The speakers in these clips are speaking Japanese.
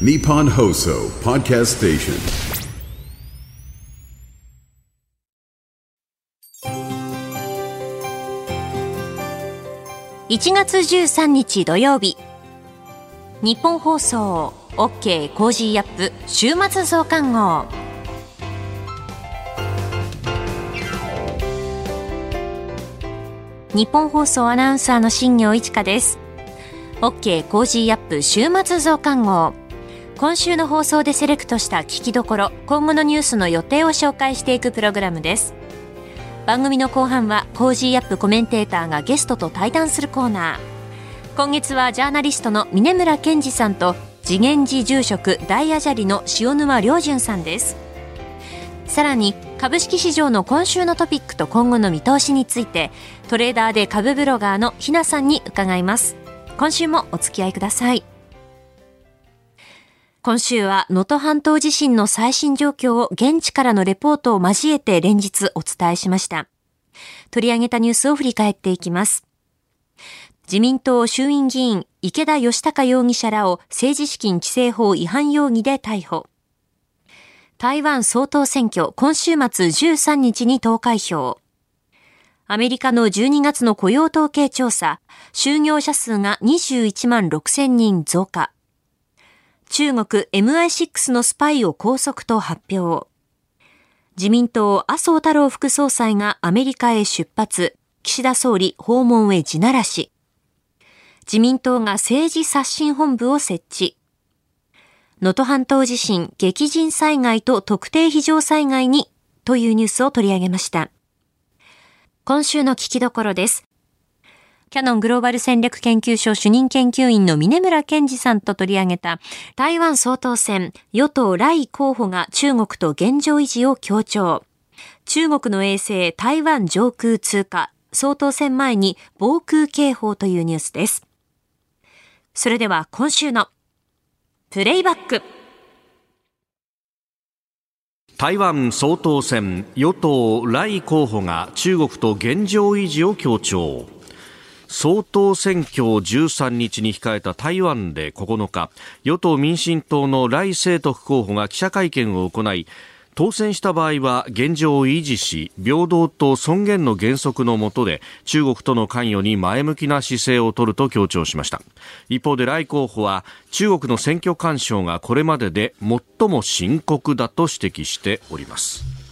Nippon Hoso Podcast Station. 1月13日土曜日。日本放送。OK コージーアップ。週末増刊号。日本放送アナウンサーの新業一華です。OK コージーアップ。週末増刊号。今週の放送でセレクトした聞きどころ今後のニュースの予定を紹介していくプログラムです。番組の後半は Cozy up コメンテーターがゲストと対談するコーナー。今月はジャーナリストの峯村健司さんと慈眼寺住職大阿闍梨の塩沼亮潤さんです。さらに株式市場の今週のトピックと今後の見通しについてトレーダーで株ブロガーのひなさんに伺います。今週もお付き合いください。今週は能登半島地震の最新状況を現地からのレポートを交えて連日お伝えしました。取り上げたニュースを振り返っていきます。自民党衆院議員池田義孝容疑者らを政治資金規正法違反容疑で逮捕。台湾総統選挙今週末13日に投開票。アメリカの12月の雇用統計調査、就業者数が21万6千人増加。中国 MI6 のスパイを拘束と発表。自民党麻生太郎副総裁がアメリカへ出発。岸田総理訪問へ地ならし。自民党が政治刷新本部を設置。能登半島地震、激甚災害と特定非常災害にというニュースを取り上げました。今週の聞きどころです。キャノングローバル戦略研究所主任研究員の峰村健二さんと取り上げた台湾総統選与党来候補が中国と現状維持を強調。中国の衛星台湾上空通過、総統選前に防空警報というニュースです。それでは今週のプレイバック。台湾総統選与党来候補が中国と現状維持を強調総統選挙を13日に控えた台湾で9日与党民進党の来清徳候補が記者会見を行い当選した場合は現状を維持し平等と尊厳の原則の下で中国との関与に前向きな姿勢を取ると強調しました。一方で来候補は中国の選挙干渉がこれまでで最も深刻だと指摘しております。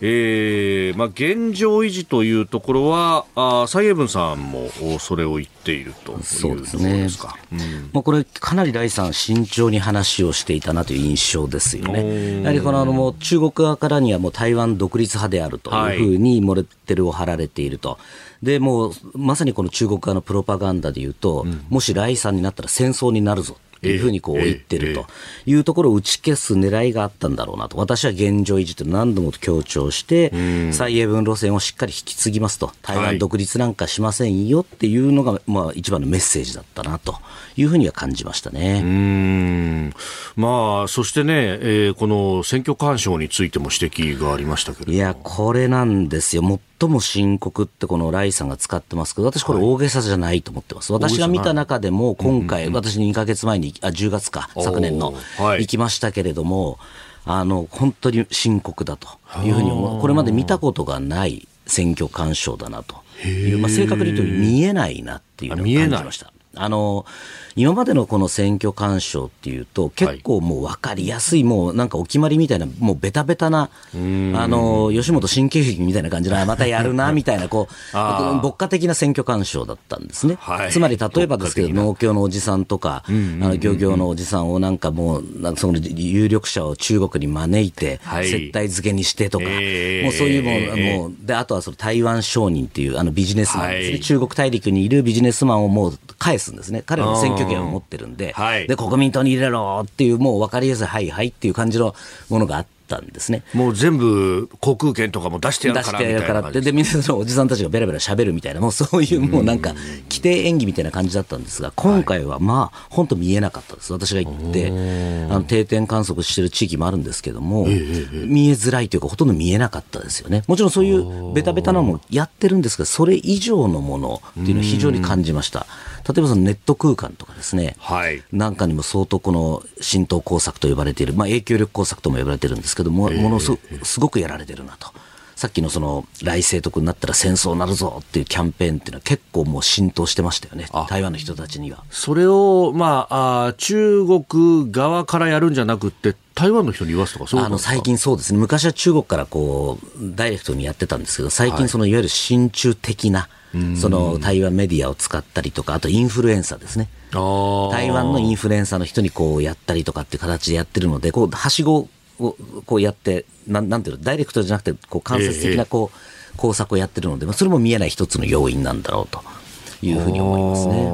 えーまあ、現状維持というところは、あ蔡英文さんもそれを言っているというそうですね。すうん、まあ、これ、かなり来さん、慎重に話をしていたなという印象ですよね。やはりこのあのもう中国側からにはもう台湾独立派であるというふうにモレッテルを貼られていると。でもうまさにこの中国側のプロパガンダでいうと、うん、もし来さんになったら戦争になるぞいうふうにこう言ってると。いうところを打ち消す狙いがあったんだろうなと、私は現状維持と何度も強調して、蔡英文路線をしっかり引き継ぎますと、台湾独立なんかしませんよっていうのが、まあ、一番のメッセージだったなと。いうふうには感じましたね。うん。まあ、そしてね、えー、この選挙干渉についても指摘がありましたけれいや、これなんですよ。最も深刻ってこのライさんが使ってますけど、私これ大げさじゃないと思ってます。はい、私が見た中でも今回、私2か月前に、あ、10月か、昨年の、行きましたけれども、あの、本当に深刻だというふうに思う。これまで見たことがない選挙干渉だなという、まあ、正確に言うと見えないなっていうのを感じました。あの今までのこの選挙干渉っていうと、結構もう分かりやすい、もうなんかお決まりみたいな、もうベタベタな、あの吉本新喜劇みたいな感じの、またやるなみたいな、こう、牧歌的な選挙干渉だったんですね。はい、つまり例えばですけど、農協のおじさんとか、あの漁業のおじさんをなんかもう、その有力者を中国に招いて、接待付けにしてとか、えー、もうそういうもう、もうであとはその台湾商人っていうあのビジネスマンですね、はい、中国大陸にいるビジネスマンをもう返すんですね。彼らの選挙権を持ってるんで、はい、で、国民党に入れろっていう、もう分かりやすい、はいはいっていう感じのものがあって、ったんですね。もう全部航空券とかも出してやるから出してやるからって、で、みんなのおじさんたちがべらべら喋るみたいな、もうそういうもうなんか、規定演技みたいな感じだったんですが、今回はまあ、本当見えなかったです。私が行って、あの、定点観測してる地域もあるんですけども、見えづらいというか、ほとんど見えなかったですよね。もちろんそういうベタベタなのもやってるんですが、それ以上のものっていうのを非常に感じました。例えばそのネット空間とかですね、はい、なんかにも相当この浸透工作と呼ばれている、まあ、影響力工作とも呼ばれているんですけども、ものすすごくやられてるなと。さっきのその来世徳になったら戦争になるぞっていうキャンペーンっていうのは結構もう浸透してましたよね、台湾の人たちには。それを、まあ、あ中国側からやるんじゃなくて、台湾の人に言わすとか、そうあの最近そうですね、昔は中国からこうダイレクトにやってたんですけど、最近、そのいわゆる親中的な、その台湾メディアを使ったりとか、あとインフルエンサーですね。台湾のインフルエンサーの人にこうやったりとかっていう形でやってるので、こうはしごをこうやってな、なんていうの、ダイレクトじゃなくて、こう間接的なこう、工作をやってるので、まあ、それも見えない一つの要因なんだろうと。いうふうに思いますね。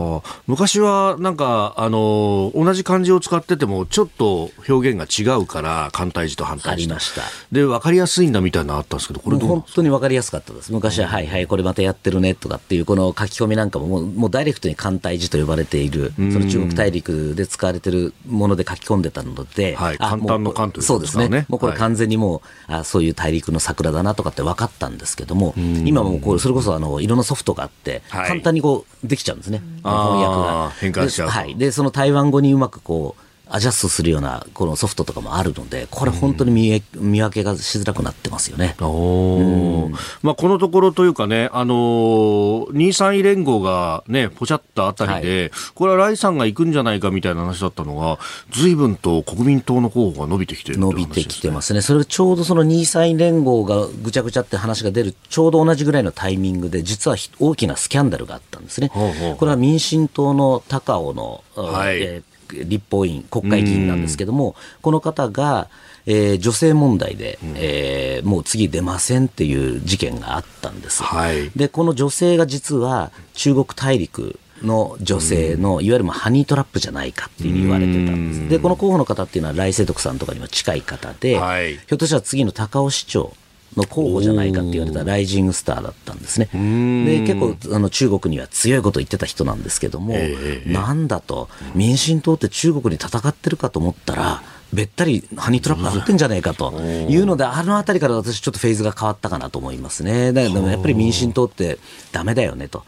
昔はなんか、あの、同じ漢字を使ってても、ちょっと表現が違うから、簡体字と反対字ありました。で、分かりやすいんだみたいなのあったんですけど、これ本当に分かりやすかったです。昔は、はいはい、これまたやってるねとかっていう、この書き込みなんかももう、もうダイレクトに簡体字と呼ばれている、その中国大陸で使われてるもので書き込んでたので、はい、簡単の簡というそうですね。もうこれ完全にもう、あそういう大陸の桜だなとかって分かったんですけども、今もこう、それこそあの、いろんなソフトがあって、簡単にこう、できちゃうんですね。翻訳が。変換しちゃうはい。で、その台湾語にうまくこう、アジャストするようなこのソフトとかもあるので、これ本当に見,、見分けがしづらくなってますよね。おまあ、このところというかね、あのー、2、3位連合がね、ぽちゃったあたりで、はい、これはライさんが行くんじゃないかみたいな話だったのが、随分と国民党の候補が伸びてきてる、ね、伸びてきてますね。それちょうどその2、3位連合がぐちゃぐちゃって話が出る、ちょうど同じぐらいのタイミングで、実は大きなスキャンダルがあったんですね。ほうほうこれは民進党の高尾の、はい。えー立法院、国会議員なんですけども、この方が、えー、女性問題で、うん、えー、もう次出ませんっていう事件があったんです。はい、で、この女性が実は中国大陸の女性の、いわゆるハニートラップじゃないかっていうに言われてたんです。で、この候補の方っていうのは、来世徳さんとかには近い方で、はい、ひょっとしたら次の高尾市長の候補じゃないかって言われたライジングスターだったんですね。で結構あの中国には強いこと言ってた人なんですけども、えー、なんだと民進党って中国に戦ってるかと思ったらべったりハニートラップあってんじゃねえかというので、あのあたりから私、ちょっとフェーズが変わったかなと思いますね。だけど、やっぱり民進党ってだめだよねと、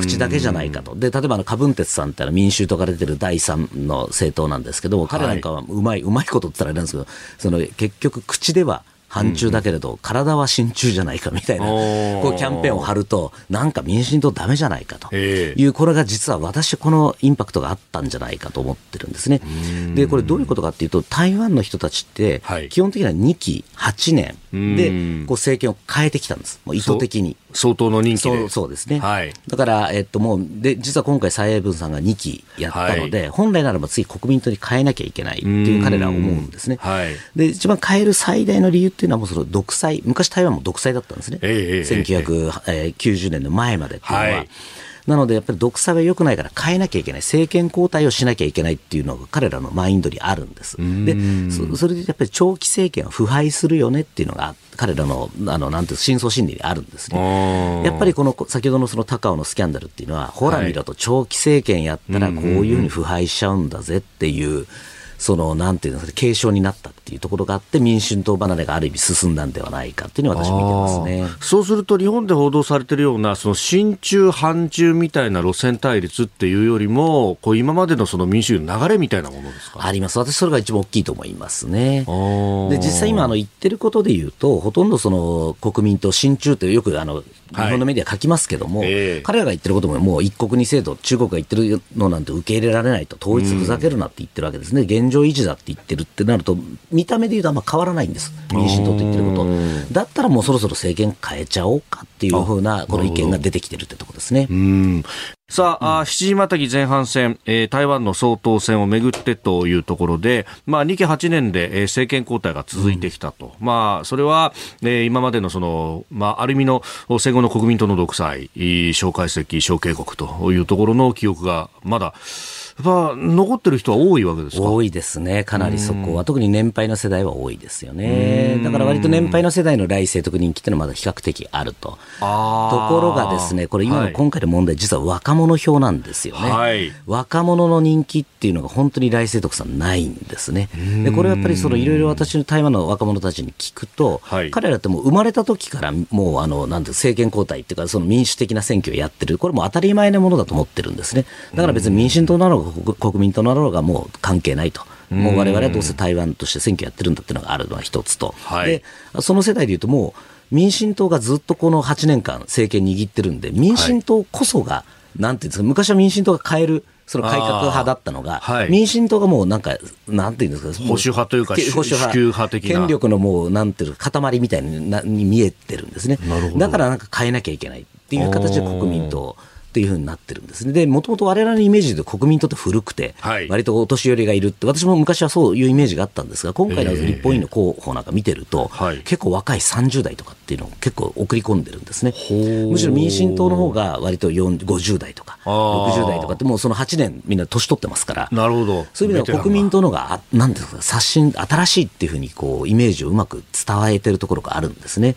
口だけじゃないかと、で例えばあのカ鉄さんってのは民衆とか出てる第三の政党なんですけど彼なんかはうまい、うまいことって言ったらあれなんですけど、その結局、口では反中だけれど、体は親中じゃないかみたいな、こうキャンペーンを張ると、なんか民進党だめじゃないかという、これが実は私、このインパクトがあったんじゃないかと思ってるんですね。で、これどういうことかっていうと、台湾の人たちって、基本的には2期8年で、こう政権を変えてきたんです。もう意図的に。相当の人気そうそうですね。はい、だから、えっと、もう、で、実は今回蔡英文さんが2期やったので、はい、本来ならば次国民党に変えなきゃいけないっていう彼らは思うんですね。はい、で、一番変える最大の理由っていうのはもうその独裁、昔台湾も独裁だったんですね。えー、1990年の前までっていうのは。はいなので、やっぱり独裁は良くないから変えなきゃいけない、政権交代をしなきゃいけないっていうのが彼らのマインドにあるんです。で、それでやっぱり長期政権は腐敗するよねっていうのが彼らの、あの、なんていう深層心理にあるんですね。やっぱりこの、先ほどのその高尾のスキャンダルっていうのは、ほら見ろと長期政権やったらこういうふうに腐敗しちゃうんだぜっていう、その、なんていうの、継承になったっていうところがあって、民進党離れがある意味進んだんではないかっていうのは私見てますね。そうすると、日本で報道されているような、その親中、反中みたいな路線対立っていうよりも、こう今までのその民主主義の流れみたいなものですか？あります。私、それが一番大きいと思いますね。で、実際今、あの、言ってることで言うと、ほとんどその、国民党親中ってよく、あの、日本のメディア書きますけども、はいえ。ー、彼らが言ってることももう一国二制度、中国が言ってるのなんて受け入れられないと、統一ふざけるなって言ってるわけですね、うん、現状維持だって言ってるってなると、見た目で言うとあんま変わらないんです、民進党と言ってること、だったらもうそろそろ政権変えちゃおうかっていうふうなこの意見が出てきてるってとこですね。さあ、うん、7時またぎ前半戦、えー、台湾の総統選をめぐってというところで、まあ、2期8年で、えー、政権交代が続いてきたと。うん、まあ、それは、えー、今までのその、まあ、ある意味の戦後の国民党の独裁、蒋介石、小警国というところの記憶がまだ、っぱ残ってる人は多いわけですか？多いですね、かなりそこは、特に年配の世代は多いですよね、だから割と年配の世代の来世徳人気っていうのはまだ比較的あると。ところがですね、これ、今の今回の問題、実は若者票なんですよね、はい、若者の人気っていうのが本当に来世徳さんないんですね。でこれはやっぱりそのいろいろ私の台湾の若者たちに聞くと、はい、彼らってもう生まれた時からもうあのなんて政権交代っていうか、その民主的な選挙をやってる、これも当たり前のものだと思ってるんですね。だから別に民進党なのか国民党なのかもう関係ないと。もう我々はどうせ台湾として選挙やってるんだっていうのがあるのは一つと、はい、でその世代でいうともう民進党がずっとこの8年間政権握ってるんで民進党こそが、はい、なんていうんですか昔は民進党が変えるその改革派だったのが、はい、民進党がもうなんか、なんていうんですか、保守派というか、保守派派的権力のもう、なんていうか、塊みたいにに見えてるんですね。だからなんか変えなきゃいけないっていう形で国民党。っていうふうになってるんですね。で、もともと我々のイメージで国民にとって古くて、はい、割とお年寄りがいるって、私も昔はそういうイメージがあったんですが、今回の立法院の候補なんか見てると、えー、結構若い30代とかっていうのを結構送り込んでるんですね。むしろ民進党の方が割と50代とか、60代とかって、もうその8年みんな年取ってますから、なるほど。そういう意味では国民党の方が、なんですか、刷新、新しいっていうふうにこうイメージをうまく伝えてるところがあるんですね。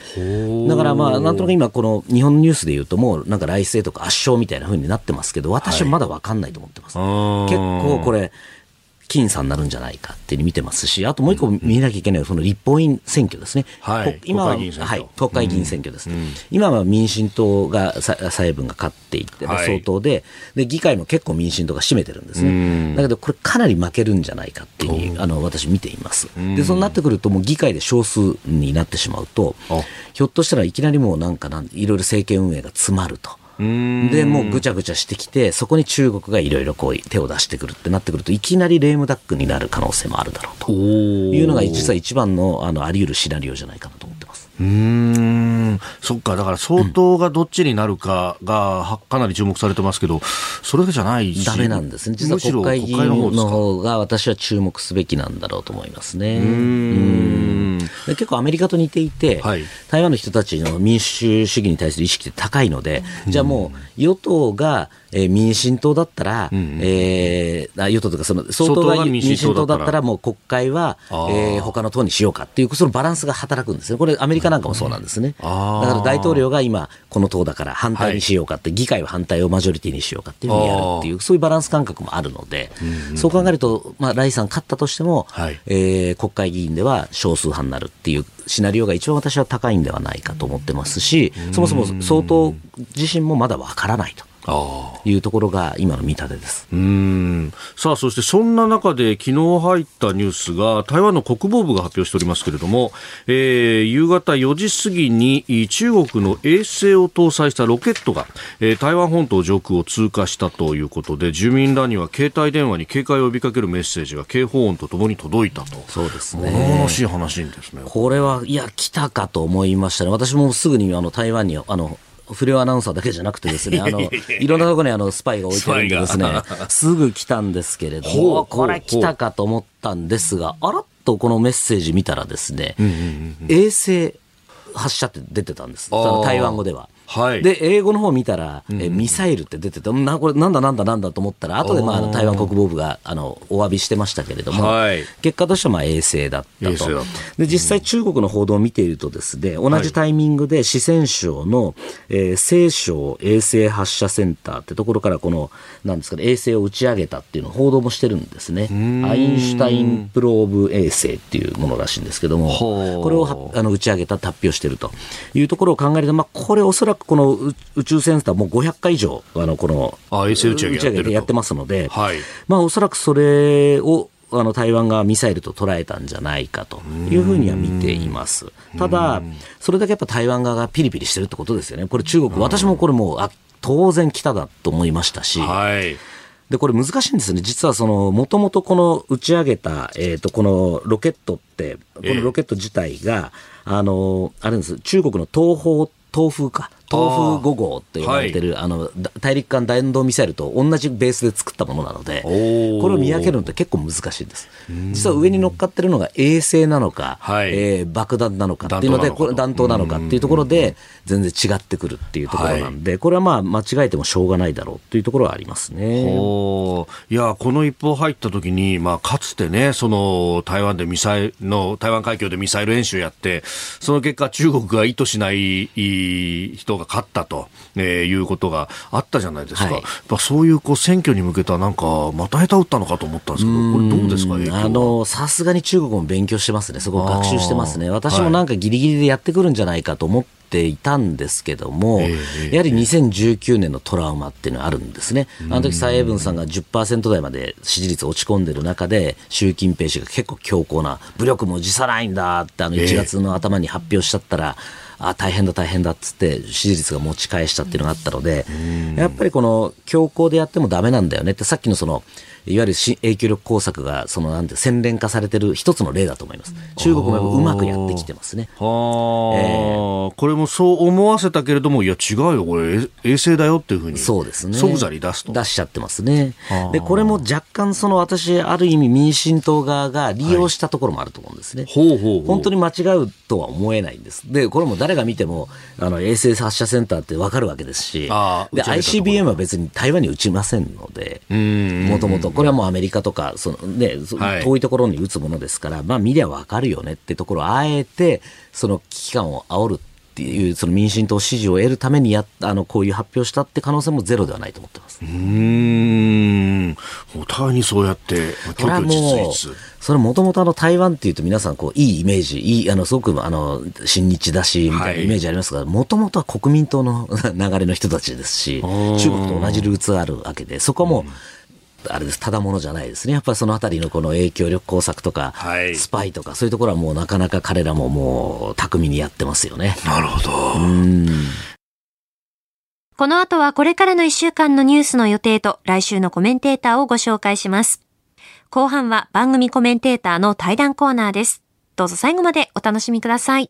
だからまあ、なんとなく今、この日本ニュースでいうと、もうなんか来世とか圧勝みたいなふうになってますけど、私はまだ分かんないと思ってます。はい、結構これ、僅差になるんじゃないかって見てますし、あともう一個見なきゃいけないのは、その立法院選挙ですね。はい、今は、はい、国会議員選挙です。うん、今は民進党が、蔡英文が勝っていて、相当で、で、議会も結構民進党が占めてるんですね。だけど、これかなり負けるんじゃないかっていう、あの、私見ています。で、そうなってくると、もう議会で少数になってしまうと、ひょっとしたらいきなりもうなんかなん、いろいろ政権運営が詰まると。で、もうぐちゃぐちゃしてきて、そこに中国がいろいろこう手を出してくるってなってくると、いきなりレームダックになる可能性もあるだろうと。いうのが、実は一番のあのあり得るシナリオじゃないかなと。うん。そっか、だから相当がどっちになるかがかなり注目されてますけど、それだけじゃないし、ダメなんですね、実は国会議員の方が私は注目すべきなんだろうと思いますね。うん。結構アメリカと似ていて、はい、台湾の人たちの民主主義に対する意識って高いので、じゃあもう与党がえー、民進党だったら、うん、えー、与党とかその相当が民進党だったら。もう国会は、えー、他の党にしようかっていうそのバランスが働くんですね。これアメリカなんかもそうなんですね、だから大統領が今この党だから反対にしようかって、はい、議会は反対をマジョリティにしようかっていうふうにやるっていうそういうバランス感覚もあるので、そう考えると、まあ、ライさん勝ったとしても、はい、えー、国会議員では少数派になるっていうシナリオが一番私は高いんではないかと思ってますし、そもそも総統自身もまだわからないと。いうところが今の見立てです。うん。さあそしてそんな中で昨日入ったニュースが台湾の国防部が発表しておりますけれども、えー、夕方4時過ぎに中国の衛星を搭載したロケットが、えー、台湾本島上空を通過したということで住民らには携帯電話に警戒を呼びかけるメッセージが警報音とともに届いたと。そうですね。もしい話ですね。これはいや来たかと思いましたね。私もすぐにあの台湾にあの不良アナウンサーだけじゃなくてですね、あの、いろんなところにあの、スパイが置いてるんでですね、すぐ来たんですけれども、これ来たかと思ったんですが、あらっとこのメッセージ見たらですね、衛星発射って出てたんです。台湾語では。はい、で英語の方見たら、えミサイルって出てて、なこれなんだなんだなんだと思ったら後でまあ台湾国防部があのお詫びしてましたけれども、はい、結果としてはまあ衛星だったと。で実際中国の報道を見ているとですね同じタイミングで四川省の、えー、西省衛星発射センターってところからこのなんですか、ね、衛星を打ち上げたっていうのを報道もしてるんですね。アインシュタインプローブ衛星っていうものらしいんですけどもこれをあの打ち上げた発表してるというところを考えると、まあ、これおそらくくこの宇宙センターもう500回以上、あの、この、衛星打ち上げやってますので、はい、まあおそらくそれを、あの台湾がミサイルと捉えたんじゃないかというふうには見ています。ただ、それだけやっぱ台湾側がピリピリしてるってことですよね。これ中国、私もこれもう、あ、当然来ただと思いましたし、はい。で、これ難しいんですね。実はその、もともとこの打ち上げた、えっ、ー、と、このロケットって、このロケット自体が、えー、あの、あれです、中国の東方東風か、東風5号と呼ばれてる、あの、大陸間弾道ミサイルと同じベースで作ったものなので、これを見分けるのって結構難しいんです。実は上に乗っかってるのが衛星なのか、はい、えー、爆弾なのかっていうので、これ弾頭なのかっていうところで、全然違ってくるっていうところなんで、はい、これはまあ間違えてもしょうがないだろうというところはありますね。いや、この一報入った時に、まあ、かつてね、その台湾でミサイルの、台湾海峡でミサイル演習やって、その結果中国が意図しない人が勝ったと、えー、いうことがあったじゃないですか。はい、やっぱそういうこう選挙に向けたなんか、また下手打ったのかと思ったんですけど、これどうですか、あの、さすがに中国も勉強してますね。そこ学習してますね。私もなんかギリギリでやってくるんじゃないかと思っていたんですけども、やはり2019年のトラウマっていうのはあるんですね。あの時蔡英文さんが10%台まで支持率落ち込んでる中で、習近平氏が結構強硬な、武力も辞さないんだって、あの1月の頭に発表しちゃったら、あ大変だ大変だっつって支持率が持ち返したっていうのがあったので、やっぱりこの強硬でやってもだめなんだよねってさっきのそのいわゆる影響力工作がそのなんて洗練化されてる一つの例だと思います。中国もうまくやってきてますね。はあ、えー、これもそう思わせたけれどもいや違うよこれ衛星だよっていうふうにそうですね。即座に出すと。出しちゃってますね。でこれも若干その私ある意味民進党側が利用したところもあると思うんですね。はい、ほうほう本当に間違うとは思えないんです。でこれも誰が見てもあの衛星発射センターってわかるわけですし、で ICBM は別に台湾に撃ちませんので、もともとこれはもうアメリカとかその、ね、遠いところに撃つものですから、まあ、見りゃ分かるよねってところをあえてその危機感を煽るっていうその民進党支持を得るためにやあのこういう発表したって可能性もゼロではないと思ってます。うん。お互いにそうやってそれはもうそれもともと台湾っていうと皆さんこういいイメージいいあのすごくあの親日だしみたいなイメージありますがもともとは国民党の 流れの人たちですし中国と同じルーツがあるわけでそこはもう、うんあれです、ただものじゃないですね。やっぱりそのあたりのこの影響力工作とか、はい、スパイとか、そういうところはもうなかなか彼らももう巧みにやってますよね。なるほど。この後はこれからの一週間のニュースの予定と来週のコメンテーターをご紹介します。後半は番組コメンテーターの対談コーナーです。どうぞ最後までお楽しみください。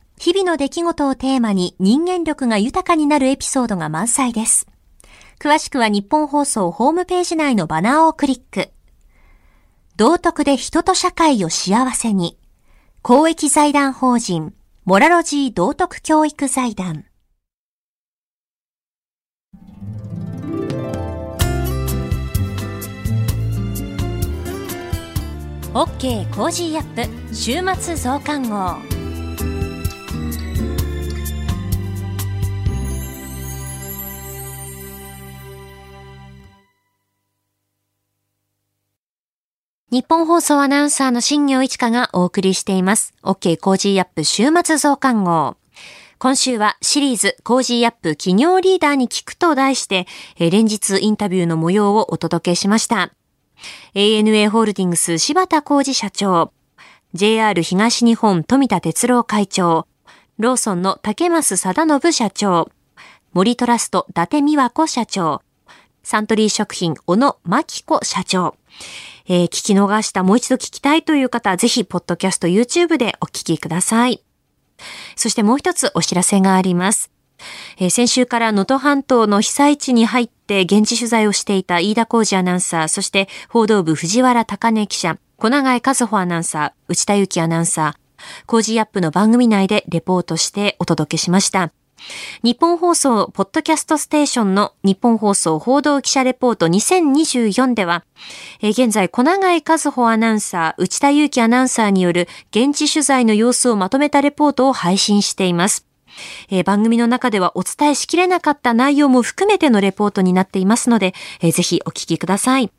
日々の出来事をテーマに人間力が豊かになるエピソードが満載です。詳しくは日本放送ホームページ内のバナーをクリック。道徳で人と社会を幸せに。公益財団法人、モラロジー道徳教育財団。OK Cozy up 週末増刊号。日本放送アナウンサーの新業一華がお送りしています。OK コージーアップ週末増刊号。今週はシリーズ Cozy up 企業リーダーに聞くと題して、連日インタビューの模様をお届けしました。ANA ホールディングス芝田浩二社長、JR 東日本冨田哲郎会長、ローソンの竹増貞信社長、森トラスト伊達美和子社長、サントリー食品小野真紀子社長、えー、聞き逃した、もう一度聞きたいという方は、ぜひ、ポッドキャスト YouTube でお聞きください。そしてもう一つお知らせがあります。えー、先週から能登半島の被災地に入って現地取材をしていた飯田浩司アナウンサー、そして報道部藤原隆根記者、小永井和穂アナウンサー、内田幸アナウンサー、 Cozy up の番組内でレポートしてお届けしました。日本放送ポッドキャストステーションの日本放送報道記者レポート2024では、え現在小永井和穂アナウンサー、内田祐樹アナウンサーによる現地取材の様子をまとめたレポートを配信しています。え番組の中ではお伝えしきれなかった内容も含めてのレポートになっていますので、えぜひお聞きください。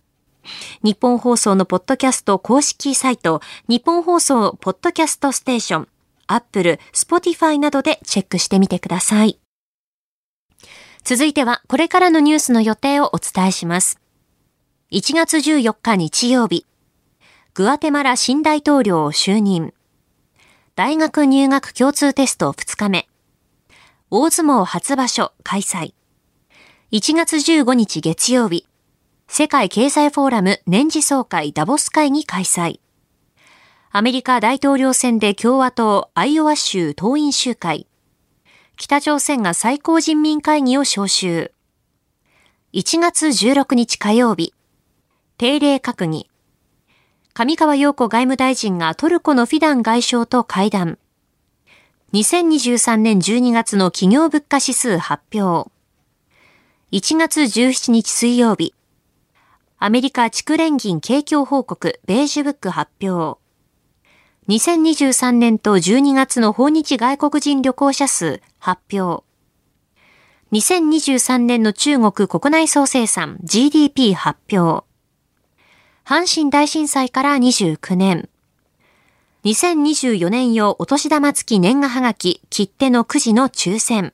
日本放送のポッドキャスト公式サイト、日本放送ポッドキャストステーション、Apple、Spotify などでチェックしてみてください。続いては、これからのニュースの予定をお伝えします。1月14日日曜日、グアテマラ新大統領を就任。大学入学共通テスト2日目。大相撲初場所開催。1月15日月曜日、世界経済フォーラム年次総会ダボス会議開催。アメリカ大統領選で共和党アイオワ州党員集会。北朝鮮が最高人民会議を招集。1月16日火曜日、定例閣議。上川陽子外務大臣がトルコのフィダン外相と会談。2023年12月の企業物価指数発表。1月17日水曜日。アメリカ地区連銀景況報告ベージュブック発表。2023年と12月の訪日外国人旅行者数発表。2023年の中国国内総生産 GDP 発表。阪神大震災から29年。2024年用お年玉付き年賀はがき切手のくじの抽選。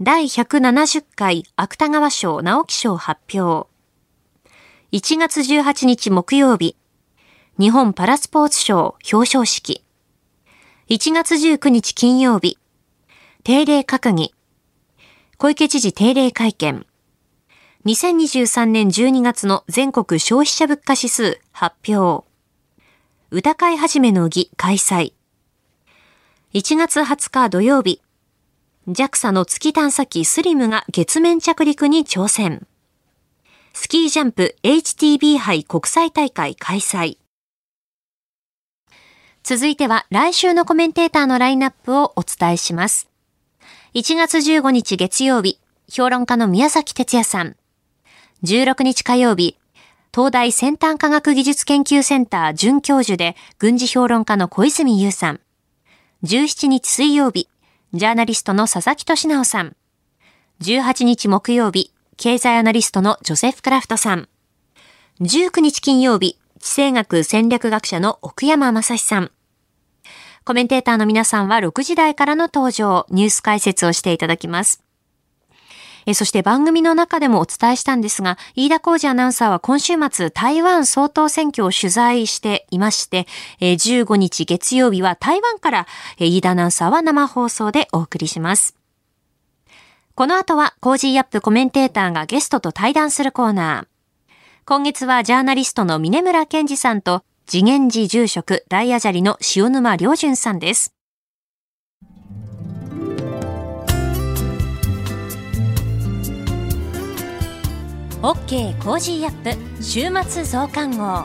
第170回芥川賞直木賞発表。1月18日木曜日、日本パラスポーツ賞表彰式。1月19日金曜日、定例閣議。小池知事定例会見。2023年12月の全国消費者物価指数発表。歌会始めの儀開催。1月20日土曜日、JAXA の月探査機スリムが月面着陸に挑戦。スキージャンプ HTB 杯国際大会開催。続いては来週のコメンテーターのラインナップをお伝えします。1月15日月曜日、評論家の宮崎哲也さん。16日火曜日、東大先端科学技術研究センター准教授で軍事評論家の小泉優さん。17日水曜日、ジャーナリストの佐々木俊直さん。18日木曜日、経済アナリストのジョセフ・クラフトさん。19日金曜日、地政学戦略学者の奥山正史さん。コメンテーターの皆さんは6時台からの登場、ニュース解説をしていただきます。えそして番組の中でもお伝えしたんですが、飯田浩二アナウンサーは今週末台湾総統選挙を取材していまして、え15日月曜日は台湾から、え飯田アナウンサーは生放送でお送りします。この後は Cozy up コメンテーターがゲストと対談するコーナー。今月はジャーナリストの峯村健司さんと慈眼寺住職大阿闍梨の塩沼亮潤さんです。OK Cozy up 週末増刊号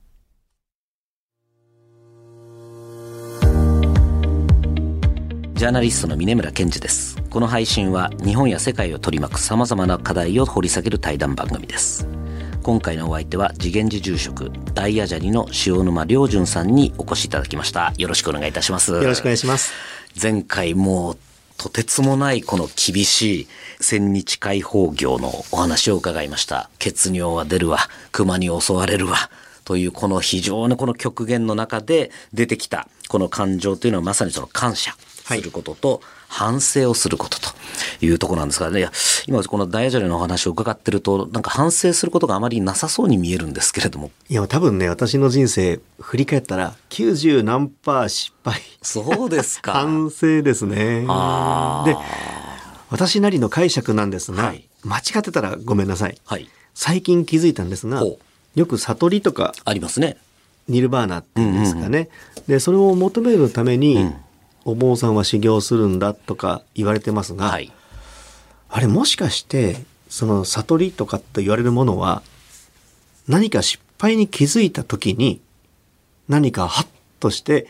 ジャーナリストの峰村健二です。この配信は日本や世界を取り巻く様々な課題を掘り下げる対談番組です。今回のお相手は次元寺住職大野砂利の塩沼良純さんにお越しいただきましたよろしくお願いいたしますよろしくお願いします前回もうとてつもないこの厳しい千日解放業のお話を伺いました。血尿は出るわ、熊に襲われるわ、というこの非常にこの極限の中で出てきたこの感情というのはまさにその感謝することと、反省をすることというところなんですが、ね、いや、今このダイヤジョレのお話を伺ってると、なんか反省することがあまりなさそうに見えるんですけれども。いや、多分ね、私の人生振り返ったら、90何パー失敗。そうですか。反省ですね。で、私なりの解釈なんですが、はい、間違ってたらごめんなさい。はい、最近気づいたんですが、よく悟りとか、ありますね。ニルバーナっていうんですかね。うんうん、で、それを求めるために、うんお坊さんは修行するんだとか言われてますが、はい、あれもしかしてその悟りとかと言われるものは何か失敗に気づいた時に何かハッとして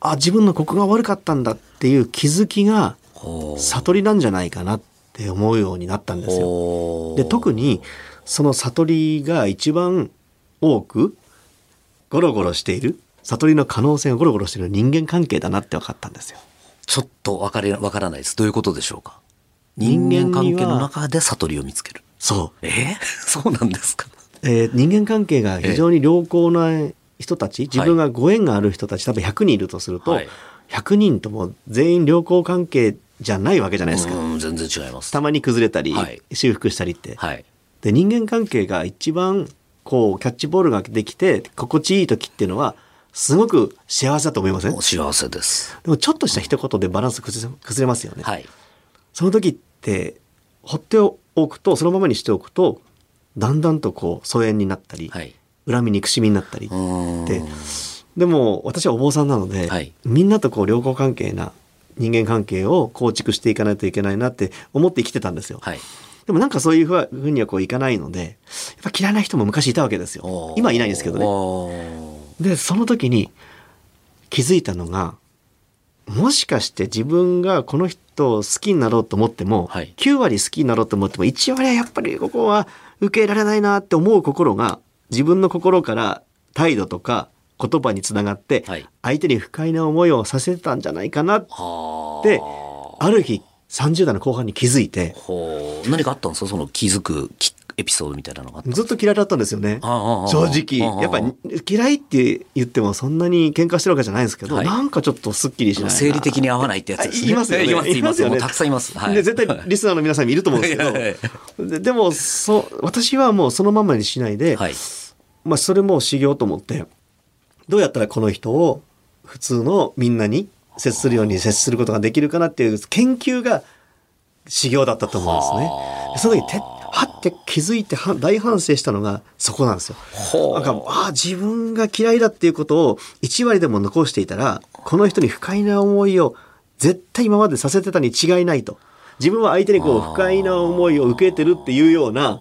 あ自分のここが悪かったんだっていう気づきが悟りなんじゃないかなって思うようになったんですよ。で特にその悟りが一番多くゴロゴロしている悟りの可能性がゴロゴロしている人間関係だなって分かったんですよ。ちょっと分かり分からないです。どういうことでしょうか？人間関係の中で悟りを見つける。そう。え？ー、そうなんですか？えー、人間関係が非常に良好な人たち、自分がご縁がある人たち、多分100人いるとすると、はい、100人とも全員良好関係じゃないわけじゃないですか。全然違います。たまに崩れたり、はい、修復したりって。はい、で人間関係が一番こうキャッチボールができて心地いい時っていうのはすごく幸せだと思いません？幸せです。でもちょっとした一言でバランス崩れますよね。はい。その時って放っておくとそのままにしておくとだんだんとこう疎遠になったり、はい、恨み憎しみになったりってでも私はお坊さんなので、はい、みんなとこう良好関係な人間関係を構築していかないといけないなって思って生きてたんですよ。はい、でもなんかそういうふうにはこういかないのでやっぱ嫌いな人も昔いたわけですよ。今いないんですけどね。でその時に気づいたのがもしかして自分がこの人を好きになろうと思っても、はい、9割好きになろうと思っても1割はやっぱりここは受け入れられないなって思う心が自分の心から態度とか言葉につながって、相手に不快な思いをさせてたんじゃないかなってあ。る日30代の後半に気づいて何かあったんですか？その気づくきっエピソードみたいなのがずっと嫌いだったんですよね。正直。やっぱり嫌いって言ってもそんなに喧嘩してるわけじゃないんですけど、はい、なんかちょっとすっきりしない。生理的に合わないってやつですね。いますよね。いますいますよね。たくさんいます、はい、で絶対リスナーの皆さんもいると思うんですけど。ででもそ私はもうそのままにしないで、はい、まあそれも修行と思ってどうやったらこの人を普通のみんなに接するように接することができるかなっていう研究が修行だったと思うんですね。その時はって気づいて大反省したのがそこなんですよ。なんかああ自分が嫌いだっていうことを1割でも残していたらこの人に不快な思いを絶対今までさせてたに違いないと。自分は相手にこう不快な思いを受けてるっていうような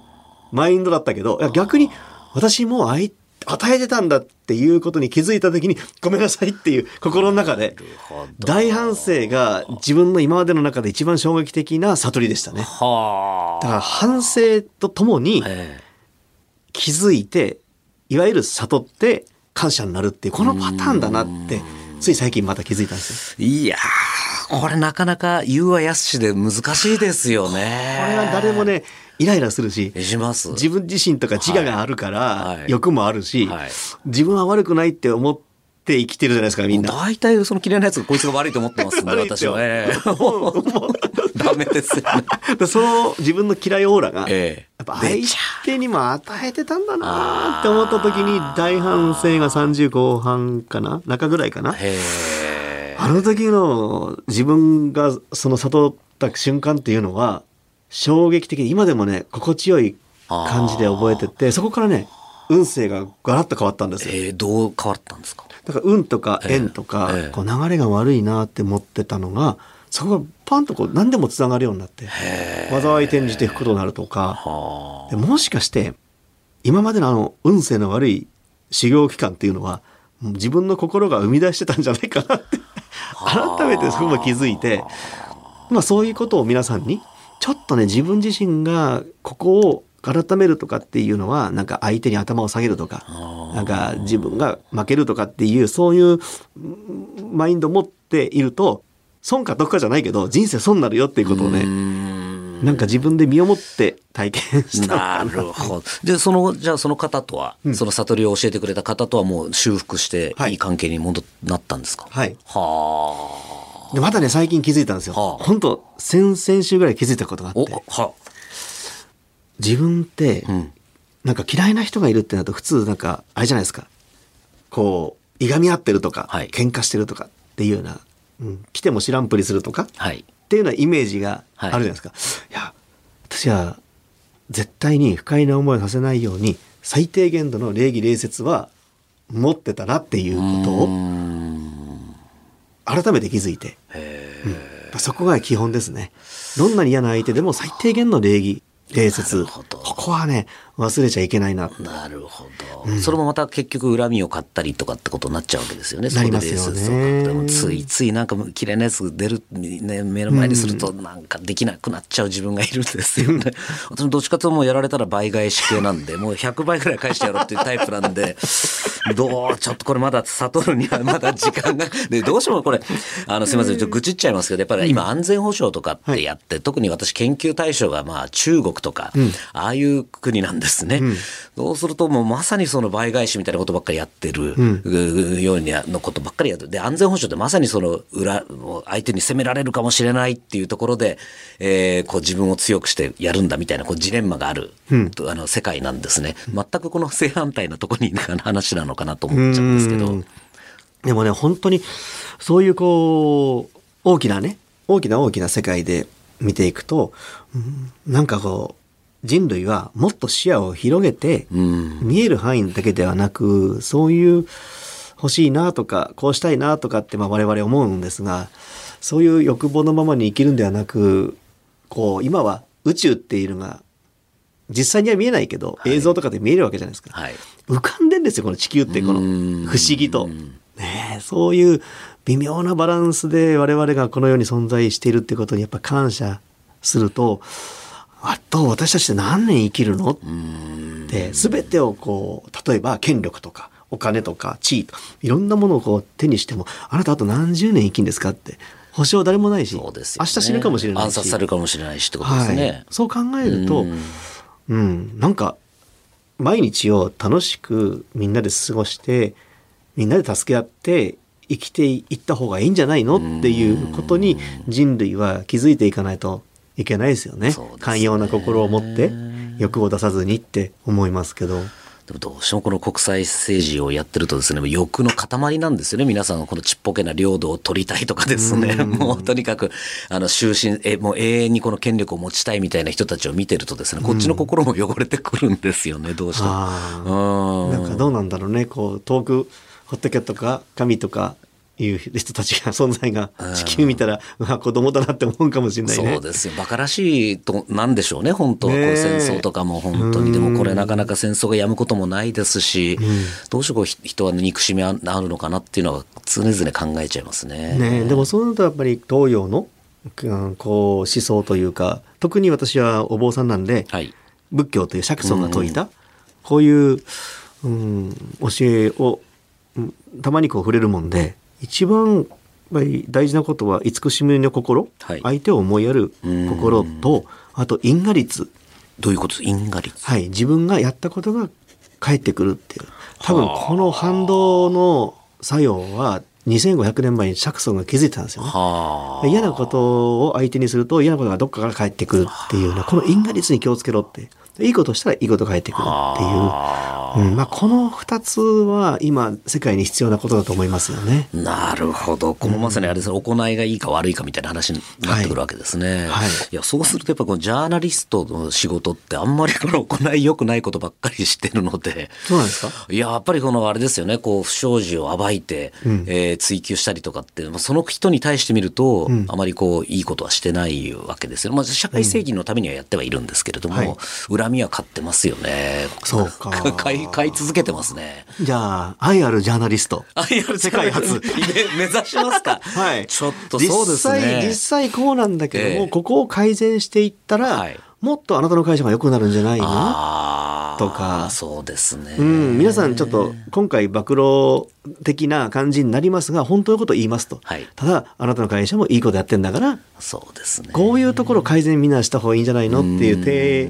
マインドだったけど逆に私も相与えてたんだっていうことに気づいた時にごめんなさいっていう心の中で大反省が自分の今までの中で一番衝撃的な悟りでしたね。だから反省とともに気づいていわゆる悟って感謝になるっていうこのパターンだなってつい最近また気づいたんですよ。いやこれなかなか言うはやすしで難しいですよね。これは誰もねイライラするしします。自分自身とか自我があるから、はい、欲もあるし、はい、自分は悪くないって思って生きてるじゃないですかみんな。大体その嫌いなやつがこいつが悪いと思ってますんで私は、えー、ダメですよねその自分の嫌いオーラが、えー、やっぱ相手にも与えてたんだなって思った時に大反省が30後半かな中ぐらいかなあの時の自分がその悟った瞬間っていうのは衝撃的で今でもね心地よい感じで覚えててそこからね運勢がガラッと変わったんですよ。えー、どう変わったんですか？だから運とか縁とか、えー、こう流れが悪いなって思ってたのがそこがパンとこう何でもつながるようになって災い転じていくことになるとか。でもしかして今までのあの運勢の悪い修行期間っていうのは自分の心が生み出してたんじゃないかなって。改めてそこも気づいてまあそういうことを皆さんにちょっとね自分自身がここを改めるとかっていうのはなんか相手に頭を下げるとかなんか自分が負けるとかっていうそういうマインドを持っていると損か得かじゃないけど人生損になるよっていうことをねなんか自分で身をもって体験したなるほど。で、その、じゃあその方とは、うん、その悟りを教えてくれた方とはもう修復していい関係に戻、なったんですか？はい。はあ。でまたね最近気づいたんですよ、はあ。本当先々週ぐらい気づいたことがあっおては自分って、ん。なんか嫌いな人がいるってなると普通なんかあれじゃないですか。こういがみ合ってるとか、はい。喧嘩してるとかっていうような、うん、来ても知らんぷりするとかっはい。ていうようなイメージがあるじゃないですか、い、や私は絶対に不快な思いをさせないように最低限度の礼儀礼節は持ってたなっていうことを改めて気づいて、うん。そこが基本ですね。どんなに嫌な相手でも最低限の礼儀礼節。ここはね忘れちゃいけないな。なるほど、それもまた結局恨みを買ったりとかってことになっちゃうわけですよね。なりますよね。ついついなんか綺麗なやつ出る、ね、目の前にするとなんかできなくなっちゃう自分がいるんですよね。私もどっちかというともうやられたら倍返し系なんで、もう100倍ぐらい返してやろうっていうタイプなんで、どう、ちょっとこれまだ悟るにはまだ時間が、で、どうしてもこれ、あの、すみません、ちょっと愚痴っちゃいますけど、やっぱり今安全保障とかってやって、特に私研究対象がまあ中国とか、ああいう国なんですね。そうするともうまさにその倍返しみたいなことばっかりやってる、うようにのことばっかりやってる。で、安全保障ってまさにその裏、相手に攻められるかもしれないっていうところで、えーこう自分を強くしてやるんだみたいなこうジレンマがある、あの世界なんですね。全くこの正反対なところに話なのかなと思っちゃうんですけどうん。でもね本当にそういうこう大きなね大きな大きな世界で見ていくと、うんなんかこう人類はもっと視野を広げて、うん見える範囲だけではなくそういう欲しいなとかこうしたいなとかってまあ我々思うんですがそういう欲望のままに生きるんではなくこう今は宇宙っていうのが実際には見えないけど、映像とかで見えるわけじゃないですか。はい。浮かんでんですよこの地球ってこの不思議と。ねえそういう微妙なバランスで我々がこの世に存在しているってことにやっぱ感謝するとあと私たちって何年生きるの？って全てをこう例えば権力とかお金とか地位とかいろんなものをこう手にしてもあなたあと何十年生きんですかって保証誰もないし、ね。明日死ぬかもしれないし。暗殺されるかもしれないしってことですね。はい、そう考えると、うん、なんか毎日を楽しくみんなで過ごしてみんなで助け合って生きていった方がいいんじゃないの？っていうことに人類は気づいていかないといけないですよね。ね寛容な心を持って欲を出さずにって思いますけど。でもどうしてもこの国際政治をやってるとですね、欲の塊なんですよね。皆さんこのちっぽけな領土を取りたいとかですね。もうとにかく、あの、終身、え、もう永遠にこの権力を持ちたいみたいな人たちを見てるとですね、こっちの心も汚れてくるんですよね、どうしても。あうんなんかどうなんだろうねこう遠くホットキャットか神とかいう人たちが存在が地球見たら、うわ子供だなって思うかもしれないね。そうですよ。馬鹿らしいと、なんでしょうね、本当は。こう戦争とかも本当に。でもこれなかなか戦争がやむこともないですし、どうしてこうひ人は憎しみああるのかなっていうのは常々考えちゃいますね。ねでもそうなるとやっぱり東洋の、うんこう思想というか特に私はお坊さんなんで、はい。仏教という釈尊が説いた、こういう、うん、教えを、うんたまにこう触れるもんで一番大事なことは慈しみの心、はい。相手を思いやる心とあと因果率どういうこと？因果率。はい、自分がやったことが返ってくるっていう。多分この反動の作用は2500年前に釈尊が気づいてたんですよね。はあ。嫌なことを相手にすると嫌なことがどっかから返ってくるっていうようなこの因果率に気をつけろっていいことしたらいいことが返ってくるっていう、うんまあ、この2つは今世界に必要なことだと思いますよね。なるほど。このまさにあれですね、行いがいいか悪いかみたいな話になってくるわけですね。はい。いや、そうするとやっぱこのジャーナリストの仕事ってあんまりこの行い良くないことばっかりしてるので、そうなんですか？いや、やっぱりこのあれですよね、こう、不祥事を暴いて、えー追求したりとかって、まあその人に対してみると、あまりこう、いいことはしてないわけですよ。まあ、社会正義のためにはやってはいるんですけれども、はい恨みは買ってますよね。そうか 買い、買い続けてますね。じゃあ愛あるジャーナリスト。あ、いや、世界初目指しますか。はい、ちょっとそうですね。実際実際こうなんだけども、ええここを改善していったら、はいもっとあなたの会社が良くなるんじゃないの？あーとかそうですね。うん、皆さんちょっと今回暴露的な感じになりますが本当のことを言いますと、はいただあなたの会社もいいことやってんだからそうですね。こういうところ改善みんなした方がいいんじゃないの？っていう提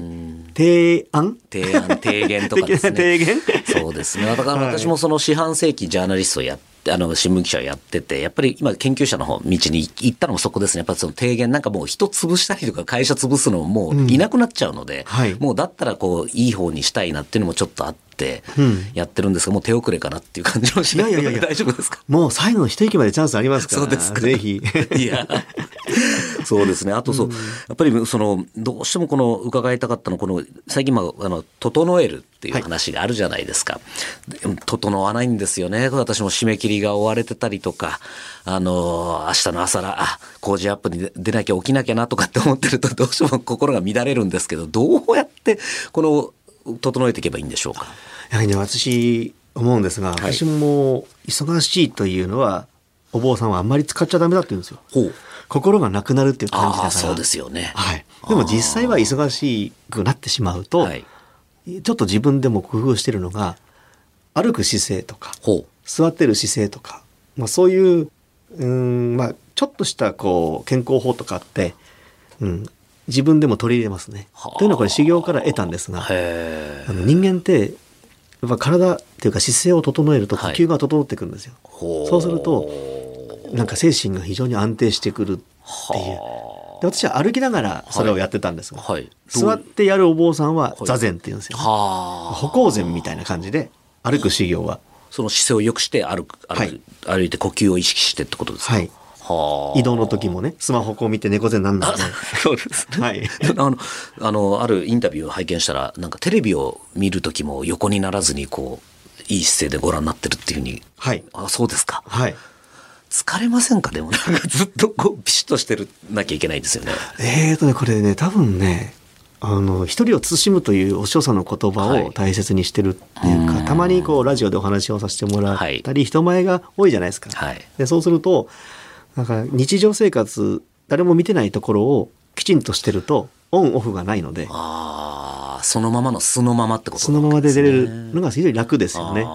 提案？提案、提言とかですね。提言？そうですね。だから私もその四半世紀ジャーナリストをやってあの、新聞記者をやってて、やっぱり今研究者の方、道に行ったのもそこですね。やっぱその提言なんかもう人潰したりとか会社潰すのももういなくなっちゃうので、うんはい、もうだったらこう、いい方にしたいなっていうのもちょっとあって、やってるんですが、もう手遅れかなっていう感じもしないいやいやいや大丈夫ですか？もう最後の一息までチャンスありますから。そうですか。ぜひ。いや。そうですね。あとそう、やっぱりその、どうしてもこの伺いたかったのは、この、最近、まあ、あの、整えるっていう話があるじゃないですか。はい、整わないんですよね。私も締め切りが追われてたりとか、あの、明日の朝ら、あ、工事アップに出なきゃ起きなきゃなとかって思ってると、どうしても心が乱れるんですけど、どうやって、この、整えていけばいいんでしょうか？やはりね、私、思うんですが、はい、私も忙しいというのは、お坊さんはあんまり使っちゃダメだって言うんですよ。心がなくなるっていう感じだから。そうですよね。はい。でも実際は忙しくなってしまうと、はい、ちょっと自分でも工夫してるのが、歩く姿勢とか、座ってる姿勢とか、まあそういう、うん、まあちょっとしたこう健康法とかって、うん、自分でも取り入れますね。というのはこれ修行から得たんですが、あの人間ってやっぱ体っていうか姿勢を整えると呼吸が整ってくるんですよ。はい、そうするとなんか精神が非常に安定してくるっていう。で私は歩きながらそれをやってたんですが、はい、座ってやるお坊さんは座禅って言うんですよ、ね、歩行禅みたいな感じで歩く修行は。その姿勢を良くして歩く歩,、はい、歩いて呼吸を意識してってことですか、はい移動の時もね、スマホこう見て猫背なんだね。そうですね。はい。あの、あの、あるインタビューを拝見したら、なんかテレビを見る時も横にならずに、こう、いい姿勢でご覧になってるっていうふうに。はい。あ、そうですか。はい。疲れませんか？でもなんかずっとこうビシッとしてるなきゃいけないですよね。えーとね、これね、多分ね、あの、一人を慎むというお師匠さんの言葉を大切にしてるっていうか、はい、たまにこう、ラジオでお話をさせてもらったり、はい、人前が多いじゃないですか。はい、でそうすると、なんか日常生活誰も見てないところをきちんとしてるとオンオフがないので。ああそのままの素のままってこと、ね、そのままで出れるのが非常に楽ですよね。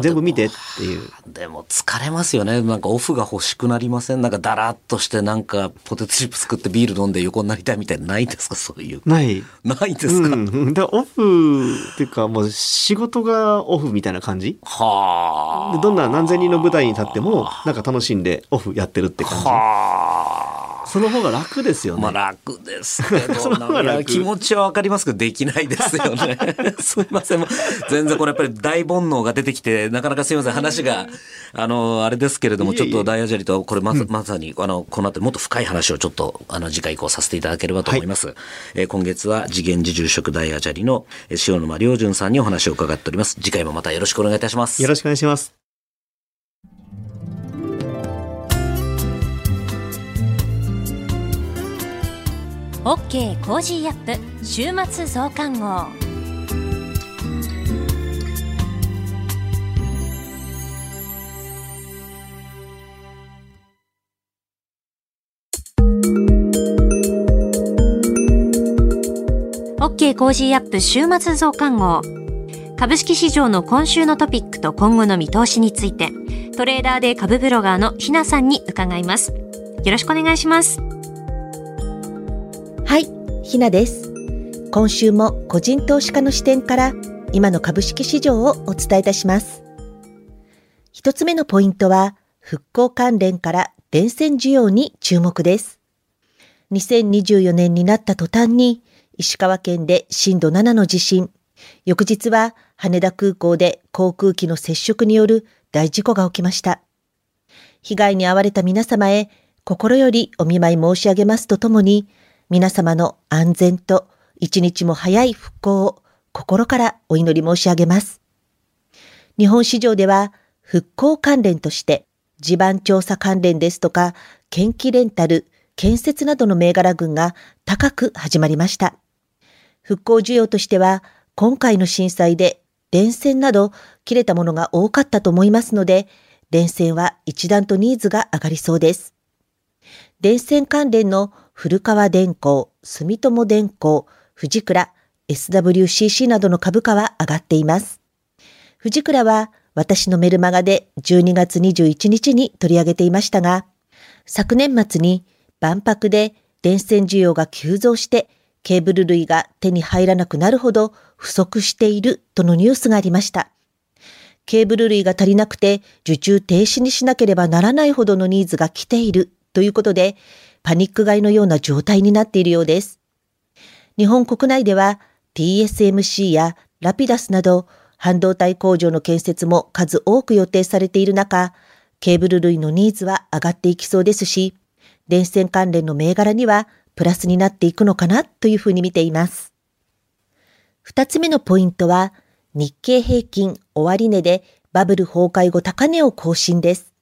全部見てっていう。でも疲れますよね。なんかオフが欲しくなりません？なんかだらっとしてなんかポテトチップ作ってビール飲んで横になりたいみたいなないですか？そういう。ない。ないですか、うん、だオフっていうかもう仕事がオフみたいな感じ？はあ。どんな何千人の舞台に立ってもなんか楽しんでオフやってるって感じ？はあ。その方が楽ですよね。まあ楽ですけど、気持ちはわかりますけど、できないですよね。すみません。全然これやっぱり大煩悩が出てきて、なかなかすみません。話が、あの、あれですけれども、ちょっと大アジャリと、これままさに、あの、この後もっと深い話をちょっと、あの、次回以降させていただければと思います。はい、えー、今月は次元寺住職大アジャリの塩沼良純さんにお話を伺っております。次回もまたよろしくお願いいたします。よろしくお願いします。OK コージーアップ週末増刊号オッケーコージーアップ週末増刊号株式市場の今週のトピックと今後の見通しについてトレーダーで株ブロガーのひなさんに伺いますよろしくお願いしますはい、ひなです。今週も個人投資家の視点から今の株式市場をお伝えいたします。一つ目のポイントは復興関連から電線需要に注目です。2024年になった途端に石川県で震度7の地震、翌日は羽田空港で航空機の接触による大事故が起きました。被害に遭われた皆様へ心よりお見舞い申し上げますとともに、皆様の安全と一日も早い復興を心からお祈り申し上げます。日本市場では復興関連として地盤調査関連ですとか、建機レンタル、建設などの銘柄群が高く始まりました。復興需要としては、今回の震災で電線など切れたものが多かったと思いますので、電線は一段とニーズが上がりそうです。電線関連の古川電工、住友電工、富倉、SWCC などの株価は上がっています。富倉は私のメルマガで12月21日に取り上げていましたが、昨年末に万博で電線需要が急増してケーブル類が手に入らなくなるほど不足しているとのニュースがありました。ケーブル類が足りなくて受注停止にしなければならないほどのニーズが来ているということで、パニック買いのような状態になっているようです。日本国内では TSMC やラピダスなど半導体工場の建設も数多く予定されている中、ケーブル類のニーズは上がっていきそうですし、電線関連の銘柄にはプラスになっていくのかなというふうに見ています。二つ目のポイントは、日経平均終値でバブル崩壊後高値を更新です。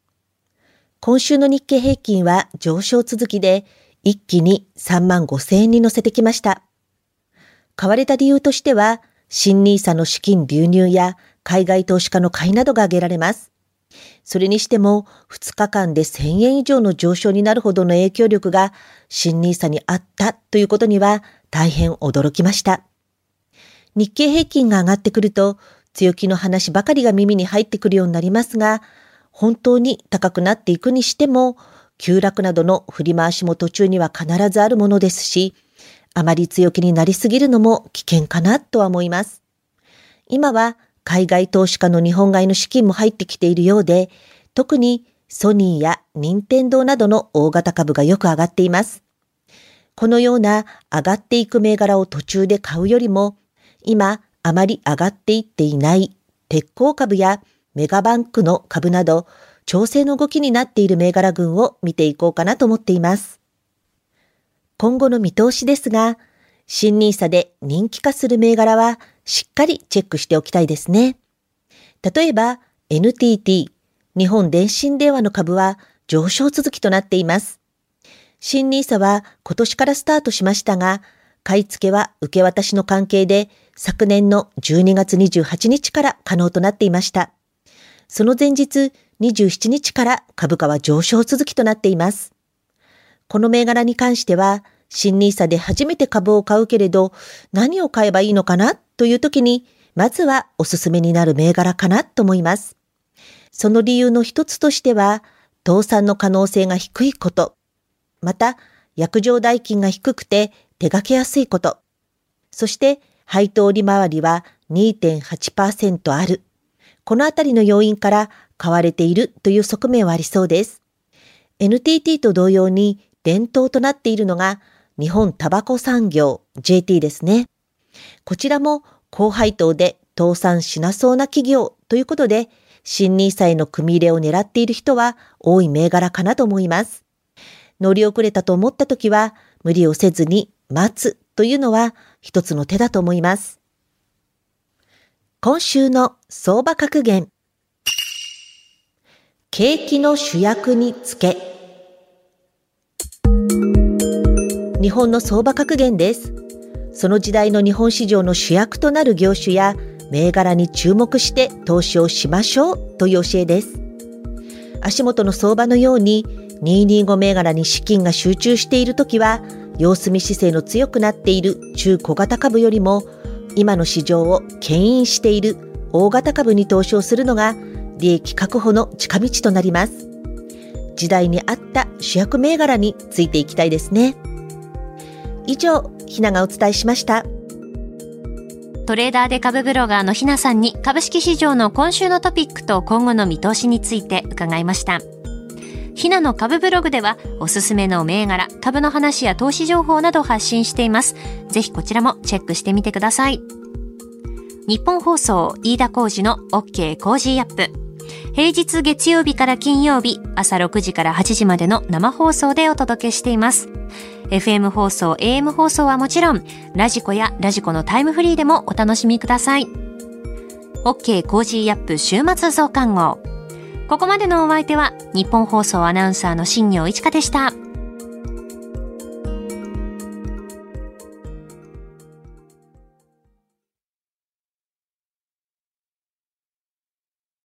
今週の日経平均は上昇続きで、一気に3万5千円に乗せてきました。買われた理由としては、新 nisa の資金流入や海外投資家の買いなどが挙げられます。それにしても、2日間で1000円以上の上昇になるほどの影響力が新 nisa にあったということには大変驚きました。日経平均が上がってくると、強気の話ばかりが耳に入ってくるようになりますが、本当に高くなっていくにしても、急落などの振り回しも途中には必ずあるものですし、あまり強気になりすぎるのも危険かなとは思います。今は海外投資家の日本買いの資金も入ってきているようで、特にソニーや任天堂などの大型株がよく上がっています。このような上がっていく銘柄を途中で買うよりも、今あまり上がっていっていない鉄鋼株やメガバンクの株など、調整の動きになっている銘柄群を見ていこうかなと思っています。今後の見通しですが、新 nisa で人気化する銘柄はしっかりチェックしておきたいですね。例えば、NTT、日本電信電話の株は上昇続きとなっています。新 nisa は今年からスタートしましたが、買い付けは受け渡しの関係で昨年の12月28日から可能となっていました。その前日27日から株価は上昇続きとなっています。この銘柄に関しては、新 nisa で初めて株を買うけれど、何を買えばいいのかな？という時に、まずはおすすめになる銘柄かなと思います。その理由の一つとしては、倒産の可能性が低いこと、また、薬場代金が低くて手掛けやすいこと、そして配当利回りは2.8%ある。このあたりの要因から買われているという側面はありそうです。NTT と同様に伝統となっているのが日本タバコ産業 JT ですね。こちらも高配当で倒産しなそうな企業ということで、新 nisa への組み入れを狙っている人は多い銘柄かなと思います。乗り遅れたと思った時は無理をせずに待つというのは一つの手だと思います。今週の相場格言。景気の主役につけ。日本の相場格言です。その時代の日本市場の主役となる業種や銘柄に注目して投資をしましょうという教えです。足元の相場のように225銘柄に資金が集中しているときは様子見姿勢の強くなっている中小型株よりも今の市場を牽引している大型株に投資をするのが利益確保の近道となります。時代に合った主役銘柄についていきたいですね。以上、ひながお伝えしました。トレーダーで株ブロガーのひなさんに株式市場の今週のトピックと今後の見通しについて伺いました。ひなの株ブログではおすすめの銘柄、株の話や投資情報など発信しています。ぜひこちらもチェックしてみてください。日本放送飯田浩二の OK コージーアップ。平日月曜日から金曜日朝6時から8時までの生放送でお届けしています。FM 放送、AM 放送はもちろん、 radiko や radiko のタイムフリーでもお楽しみください。OK Cozy up 週末増刊号。ここまでのお相手は、ニッポン放送アナウンサーの新行市佳でした。